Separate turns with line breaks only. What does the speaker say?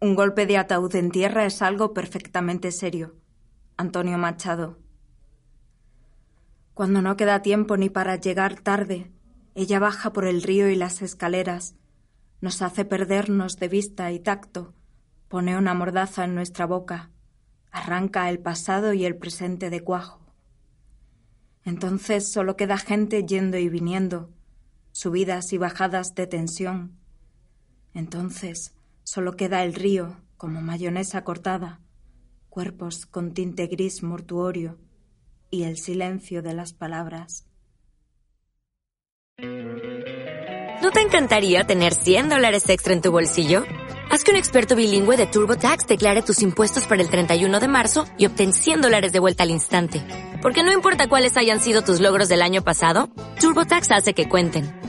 Un golpe de ataúd en tierra es algo perfectamente serio. Antonio Machado. Cuando no queda tiempo ni para llegar tarde, ella baja por el río y las escaleras, nos hace perdernos de vista y tacto, pone una mordaza en nuestra boca, arranca el pasado y el presente de cuajo. Entonces solo queda gente yendo y viniendo, subidas y bajadas de tensión. Entonces Solo queda el río como mayonesa cortada, cuerpos con tinte gris mortuorio y el silencio de las palabras.
¿No te encantaría tener 100 dólares extra en tu bolsillo? Haz que un experto bilingüe de TurboTax declare tus impuestos para el 31 de marzo y obtén 100 dólares de vuelta al instante. Porque no importa cuáles hayan sido tus logros del año pasado, TurboTax hace que cuenten.